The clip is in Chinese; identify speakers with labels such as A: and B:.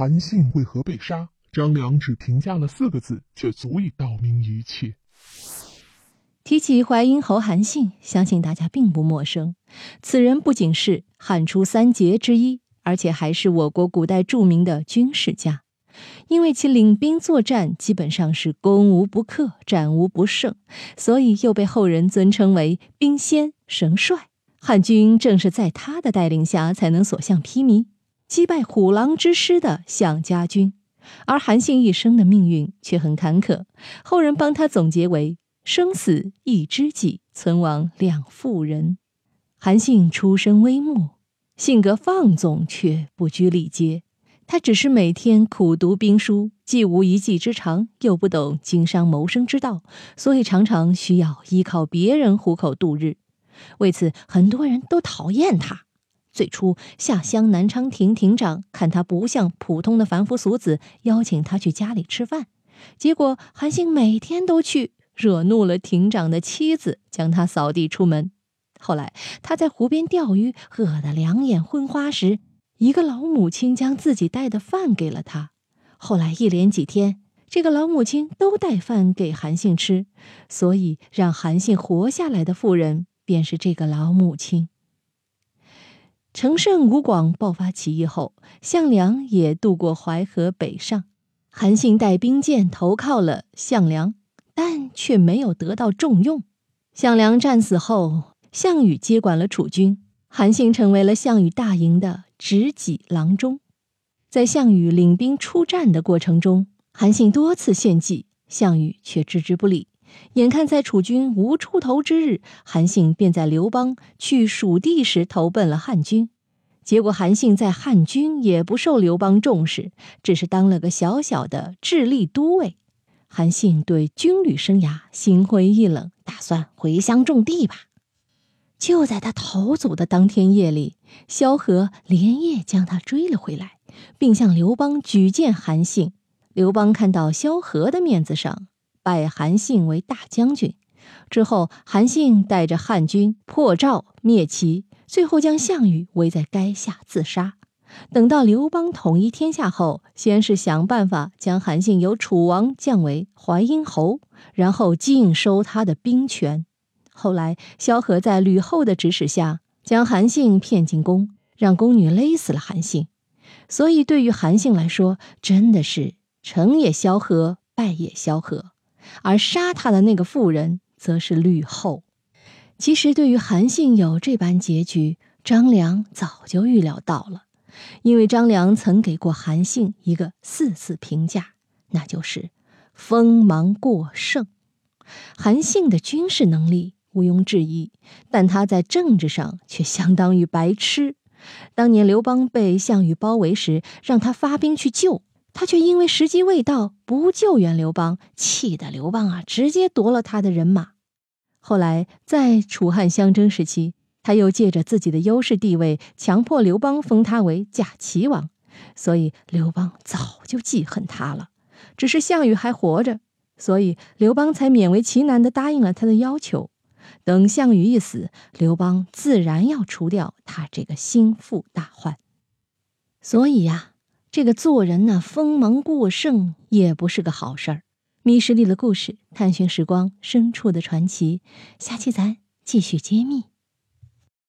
A: 韩信为何被杀？张良只评价了四个字，却足以道明一切。
B: 提起淮阴侯韩信，相信大家并不陌生。此人不仅是汉初三杰之一，而且还是我国古代著名的军事家。因为其领兵作战基本上是攻无不克、战无不胜，所以又被后人尊称为兵仙神帅。汉军正是在他的带领下，才能所向披靡，击败虎狼之师的项家军。而韩信一生的命运却很坎坷，后人帮他总结为。生死一知己，存亡两妇人。韩信出身微末，性格放纵，却不拘礼节。他只是每天苦读兵书，既无一技之长，又不懂经商谋生之道，所以常常需要依靠别人糊口度日。为此，很多人都讨厌他。最初，下乡南昌亭亭长看他不像普通的凡夫俗子，邀请他去家里吃饭。结果，韩信每天都去。惹怒了亭长的妻子，将他扫地出门。后来他在湖边钓鱼，饿得两眼昏花时，一个老母亲将自己带的饭给了他。后来一连几天，这个老母亲都带饭给韩信吃，所以让韩信活下来的妇人便是这个老母亲。陈胜吴广爆发起义后，项梁也渡过淮河北上，韩信带兵舰投靠了项梁。但却没有得到重用。项梁战死后，项羽接管了楚军，韩信成为了项羽大营的执戟郎中。在项羽领兵出战的过程中，韩信多次献计，项羽却置之不理。眼看在楚军无出头之日，韩信便在刘邦去蜀地时投奔了汉军。结果韩信在汉军也不受刘邦重视，只是当了个小小的智力都尉。韩信对军旅生涯心灰意冷，打算回乡种地吧。就在他逃走的当天夜里，萧何连夜将他追了回来，并向刘邦举荐韩信。刘邦看到萧何的面子上，拜韩信为大将军。之后，韩信带着汉军破赵灭齐，最后将项羽围在垓下自杀。等到刘邦统一天下后，先是想办法将韩信由楚王降为淮阴侯，然后尽收他的兵权。后来，萧何在吕后的指使下，将韩信骗进宫，让宫女勒死了韩信。所以，对于韩信来说，真的是成也萧何，败也萧何。而杀他的那个妇人，则是吕后。其实，对于韩信有这般结局，张良早就预料到了。因为张良曾给过韩信一个四字评价，那就是“锋芒过剩”。韩信的军事能力毋庸置疑，但他在政治上却相当于白痴。当年刘邦被项羽包围时，让他发兵去救，他却因为时机未到不救援刘邦，气得刘邦啊直接夺了他的人马。后来在楚汉相争时期。他又借着自己的优势地位，强迫刘邦封他为假齐王，所以刘邦早就记恨他了。只是项羽还活着，所以刘邦才勉为其难地答应了他的要求。等项羽一死，刘邦自然要除掉他这个心腹大患。所以呀，这个做人呢，锋芒过盛也不是个好事儿。迷失里的故事，探寻时光深处的传奇，下期咱继续揭秘。